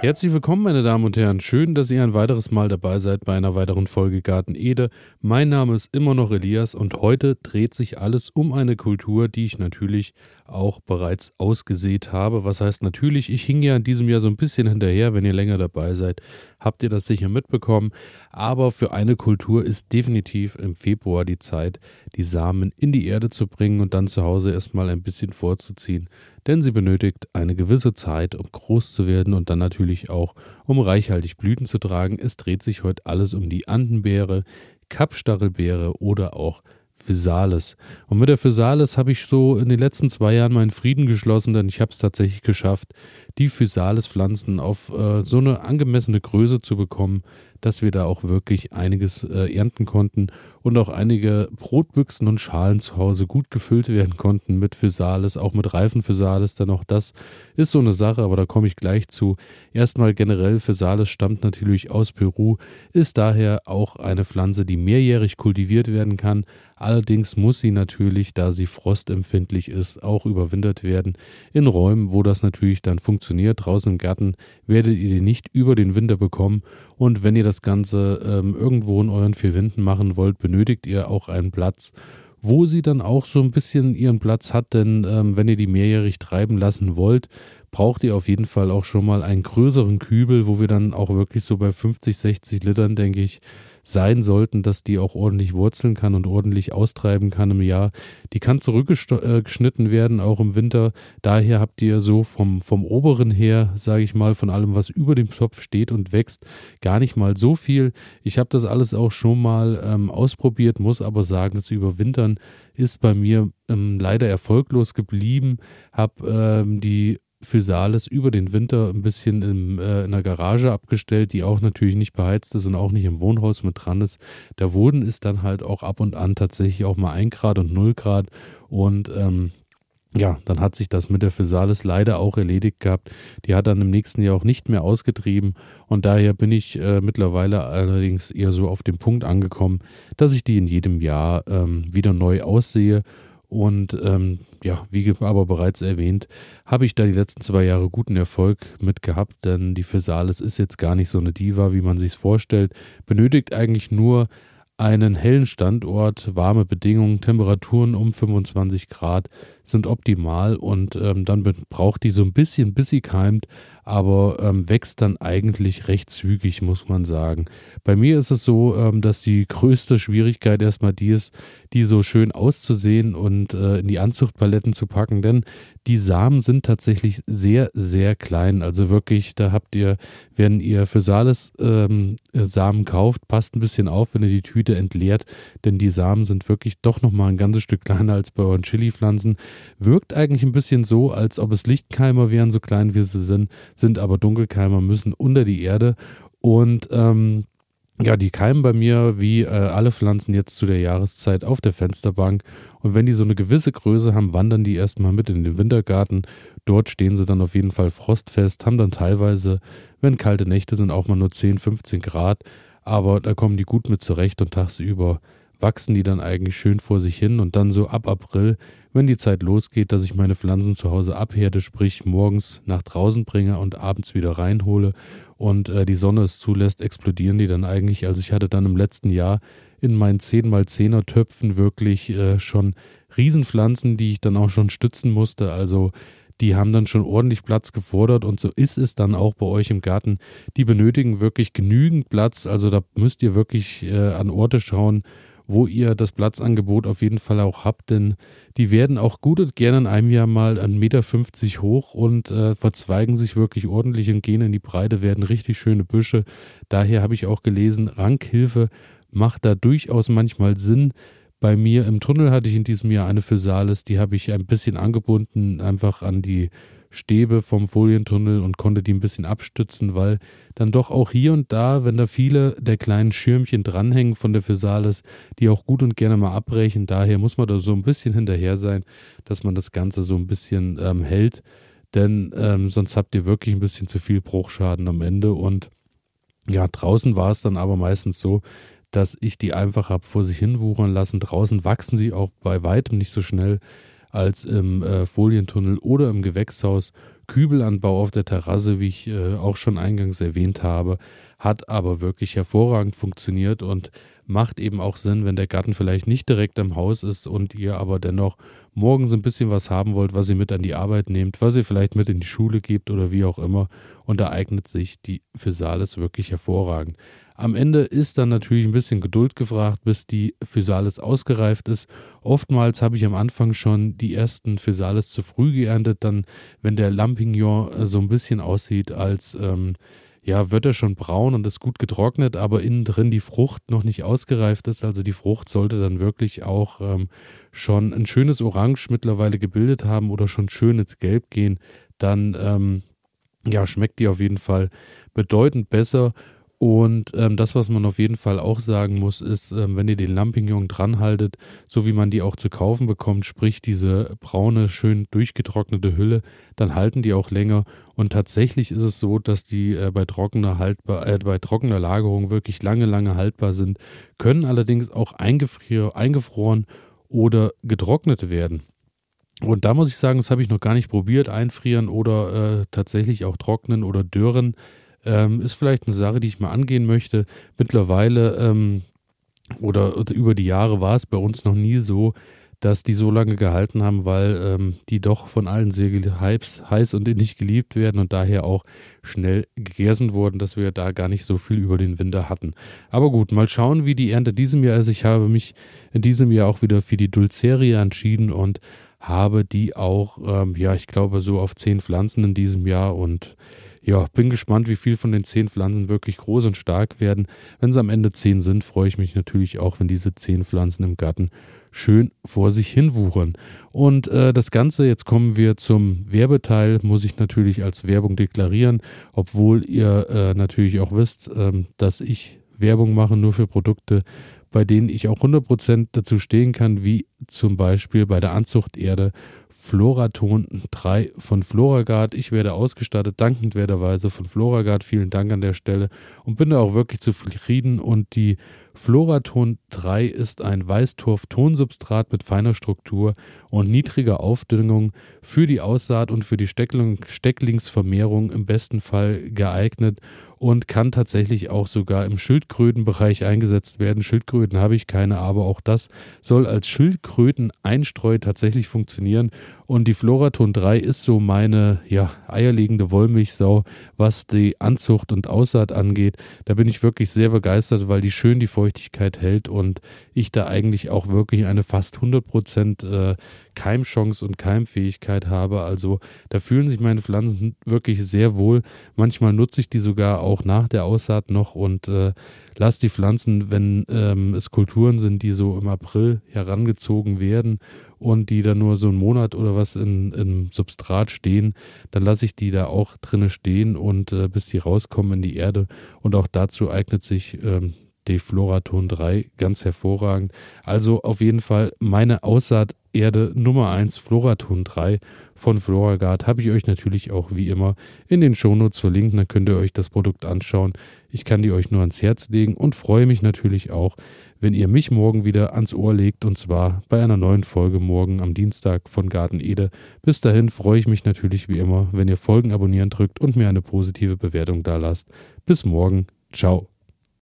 Herzlich willkommen, meine Damen und Herren. Schön, dass ihr ein weiteres Mal dabei seid bei einer weiteren Folge Garten Ede. Mein Name ist immer noch Elias und heute dreht sich alles um eine Kultur, die ich natürlich auch bereits ausgesät habe. Was heißt natürlich, ich hing ja in diesem Jahr so ein bisschen hinterher. Wenn ihr länger dabei seid, habt ihr das sicher mitbekommen. Aber für eine Kultur ist definitiv im Februar die Zeit, die Samen in die Erde zu bringen und dann zu Hause erstmal ein bisschen vorzuziehen. Denn sie benötigt eine gewisse Zeit, um groß zu werden und dann natürlich auch, um reichhaltig Blüten zu tragen. Es dreht sich heute alles um die Andenbeere, Kapstachelbeere oder auch Physalis. Und mit der Physalis habe ich so in den letzten zwei Jahren meinen Frieden geschlossen, denn ich habe es tatsächlich geschafft, die Physalis-Pflanzen auf äh, so eine angemessene Größe zu bekommen, dass wir da auch wirklich einiges äh, ernten konnten und auch einige Brotbüchsen und Schalen zu Hause gut gefüllt werden konnten mit Physalis, auch mit reifen Physalis. Denn auch das ist so eine Sache, aber da komme ich gleich zu. Erstmal generell, Physalis stammt natürlich aus Peru, ist daher auch eine Pflanze, die mehrjährig kultiviert werden kann. Allerdings muss sie natürlich, da sie frostempfindlich ist, auch überwintert werden in Räumen, wo das natürlich dann funktioniert. Draußen im Garten werdet ihr die nicht über den Winter bekommen. Und wenn ihr das Ganze ähm, irgendwo in euren vier Wänden machen wollt, benötigt ihr auch einen Platz, wo sie dann auch so ein bisschen ihren Platz hat. Denn ähm, wenn ihr die mehrjährig treiben lassen wollt, braucht ihr auf jeden Fall auch schon mal einen größeren Kübel, wo wir dann auch wirklich so bei 50, 60 Litern, denke ich, sein sollten, dass die auch ordentlich wurzeln kann und ordentlich austreiben kann im Jahr. Die kann zurückgeschnitten äh, werden, auch im Winter. Daher habt ihr so vom, vom oberen her, sage ich mal, von allem, was über dem Topf steht und wächst, gar nicht mal so viel. Ich habe das alles auch schon mal ähm, ausprobiert, muss aber sagen, das Überwintern ist bei mir ähm, leider erfolglos geblieben. Habe ähm, die Physalis über den Winter ein bisschen im, äh, in der Garage abgestellt, die auch natürlich nicht beheizt ist und auch nicht im Wohnhaus mit dran ist. Der Boden ist dann halt auch ab und an tatsächlich auch mal 1 Grad und 0 Grad und ähm, ja, dann hat sich das mit der Physalis leider auch erledigt gehabt. Die hat dann im nächsten Jahr auch nicht mehr ausgetrieben und daher bin ich äh, mittlerweile allerdings eher so auf dem Punkt angekommen, dass ich die in jedem Jahr ähm, wieder neu aussehe und ähm, ja, wie aber bereits erwähnt, habe ich da die letzten zwei Jahre guten Erfolg mit gehabt, denn die Physalis ist jetzt gar nicht so eine Diva, wie man sich vorstellt, benötigt eigentlich nur einen hellen Standort, warme Bedingungen, Temperaturen um 25 Grad sind optimal und ähm, dann braucht die so ein bisschen, bis sie keimt, aber ähm, wächst dann eigentlich recht zügig, muss man sagen. Bei mir ist es so, ähm, dass die größte Schwierigkeit erstmal die ist, die so schön auszusehen und äh, in die Anzuchtpaletten zu packen, denn die Samen sind tatsächlich sehr, sehr klein. Also wirklich, da habt ihr, wenn ihr für Sales ähm, Samen kauft, passt ein bisschen auf, wenn ihr die Tüte entleert, denn die Samen sind wirklich doch nochmal ein ganzes Stück kleiner als bei euren Chili-Pflanzen. Wirkt eigentlich ein bisschen so, als ob es Lichtkeimer wären, so klein wie sie sind, sind aber Dunkelkeimer, müssen unter die Erde und ähm, ja, die keimen bei mir wie äh, alle Pflanzen jetzt zu der Jahreszeit auf der Fensterbank. Und wenn die so eine gewisse Größe haben, wandern die erstmal mit in den Wintergarten. Dort stehen sie dann auf jeden Fall frostfest, haben dann teilweise, wenn kalte Nächte sind, auch mal nur 10, 15 Grad. Aber da kommen die gut mit zurecht und tagsüber wachsen die dann eigentlich schön vor sich hin. Und dann so ab April, wenn die Zeit losgeht, dass ich meine Pflanzen zu Hause abherde, sprich morgens nach draußen bringe und abends wieder reinhole und äh, die Sonne es zulässt, explodieren die dann eigentlich. Also ich hatte dann im letzten Jahr in meinen 10x10er Töpfen wirklich äh, schon Riesenpflanzen, die ich dann auch schon stützen musste. Also die haben dann schon ordentlich Platz gefordert und so ist es dann auch bei euch im Garten. Die benötigen wirklich genügend Platz. Also da müsst ihr wirklich äh, an Orte schauen, wo ihr das Platzangebot auf jeden Fall auch habt, denn die werden auch gut und gerne in einem Jahr mal 1,50 Meter hoch und äh, verzweigen sich wirklich ordentlich und gehen in die Breite, werden richtig schöne Büsche. Daher habe ich auch gelesen, Rankhilfe macht da durchaus manchmal Sinn. Bei mir im Tunnel hatte ich in diesem Jahr eine Physalis, die habe ich ein bisschen angebunden, einfach an die Stäbe vom Folientunnel und konnte die ein bisschen abstützen, weil dann doch auch hier und da, wenn da viele der kleinen Schirmchen dranhängen von der Physalis, die auch gut und gerne mal abbrechen, daher muss man da so ein bisschen hinterher sein, dass man das Ganze so ein bisschen ähm, hält, denn ähm, sonst habt ihr wirklich ein bisschen zu viel Bruchschaden am Ende. Und ja, draußen war es dann aber meistens so, dass ich die einfach habe vor sich hin wuchern lassen. Draußen wachsen sie auch bei weitem nicht so schnell als im äh, Folientunnel oder im Gewächshaus. Kübelanbau auf der Terrasse, wie ich äh, auch schon eingangs erwähnt habe, hat aber wirklich hervorragend funktioniert und macht eben auch Sinn, wenn der Garten vielleicht nicht direkt am Haus ist und ihr aber dennoch morgens ein bisschen was haben wollt, was ihr mit an die Arbeit nehmt, was ihr vielleicht mit in die Schule gebt oder wie auch immer. Und da eignet sich die Physalis wirklich hervorragend. Am Ende ist dann natürlich ein bisschen Geduld gefragt, bis die Physalis ausgereift ist. Oftmals habe ich am Anfang schon die ersten Physalis zu früh geerntet, dann wenn der Lampignon so ein bisschen aussieht als ähm, ja, wird er schon braun und ist gut getrocknet, aber innen drin die Frucht noch nicht ausgereift ist. Also die Frucht sollte dann wirklich auch ähm, schon ein schönes Orange mittlerweile gebildet haben oder schon schön ins Gelb gehen. Dann ähm, ja, schmeckt die auf jeden Fall bedeutend besser und ähm, das, was man auf jeden Fall auch sagen muss, ist, ähm, wenn ihr den Lampignon dranhaltet, so wie man die auch zu kaufen bekommt, sprich diese braune, schön durchgetrocknete Hülle, dann halten die auch länger. Und tatsächlich ist es so, dass die äh, bei trockener haltbar, äh, bei trockener Lagerung wirklich lange, lange haltbar sind, können allerdings auch eingefroren oder getrocknet werden. Und da muss ich sagen, das habe ich noch gar nicht probiert, einfrieren oder äh, tatsächlich auch trocknen oder dürren. Ähm, ist vielleicht eine Sache, die ich mal angehen möchte. Mittlerweile ähm, oder über die Jahre war es bei uns noch nie so, dass die so lange gehalten haben, weil ähm, die doch von allen sehr heiß, heiß und innig geliebt werden und daher auch schnell gegessen wurden, dass wir da gar nicht so viel über den Winter hatten. Aber gut, mal schauen, wie die Ernte diesem Jahr ist. Ich habe mich in diesem Jahr auch wieder für die Dulceria entschieden und habe die auch, ähm, ja, ich glaube, so auf zehn Pflanzen in diesem Jahr und ja, bin gespannt, wie viel von den zehn Pflanzen wirklich groß und stark werden. Wenn es am Ende zehn sind, freue ich mich natürlich auch, wenn diese zehn Pflanzen im Garten schön vor sich hin wuchern. Und äh, das Ganze, jetzt kommen wir zum Werbeteil, muss ich natürlich als Werbung deklarieren, obwohl ihr äh, natürlich auch wisst, äh, dass ich Werbung mache nur für Produkte, bei denen ich auch 100% dazu stehen kann, wie zum Beispiel bei der Anzuchterde Floraton 3 von Floragard. Ich werde ausgestattet, dankendwerterweise von Floragard. Vielen Dank an der Stelle und bin da auch wirklich zufrieden. Und die Floraton 3 ist ein Weißtorf-Tonsubstrat mit feiner Struktur und niedriger Aufdüngung für die Aussaat und für die Stecklingsvermehrung im besten Fall geeignet und kann tatsächlich auch sogar im Schildkrötenbereich eingesetzt werden. Schildkröten habe ich keine, aber auch das soll als Schildkröten-Einstreu tatsächlich funktionieren. Und die Floraton 3 ist so meine ja, eierlegende Wollmilchsau, was die Anzucht und Aussaat angeht. Da bin ich wirklich sehr begeistert, weil die schön die Feuchtigkeit hält und ich da eigentlich auch wirklich eine fast 100% äh, Keimchance und Keimfähigkeit habe. Also da fühlen sich meine Pflanzen wirklich sehr wohl. Manchmal nutze ich die sogar auch nach der Aussaat noch und äh, lasse die Pflanzen, wenn ähm, es Kulturen sind, die so im April herangezogen werden und die dann nur so einen Monat oder was in, im Substrat stehen, dann lasse ich die da auch drinne stehen und äh, bis die rauskommen in die Erde. Und auch dazu eignet sich ähm, Defloraton 3 ganz hervorragend. Also auf jeden Fall meine Aussaaterde Nummer 1 Floraton 3 von Floragard habe ich euch natürlich auch wie immer in den Shownotes verlinkt. Dann könnt ihr euch das Produkt anschauen. Ich kann die euch nur ans Herz legen und freue mich natürlich auch, wenn ihr mich morgen wieder ans Ohr legt und zwar bei einer neuen Folge morgen am Dienstag von Garten Ede. Bis dahin freue ich mich natürlich wie immer, wenn ihr Folgen abonnieren drückt und mir eine positive Bewertung da lasst. Bis morgen. Ciao.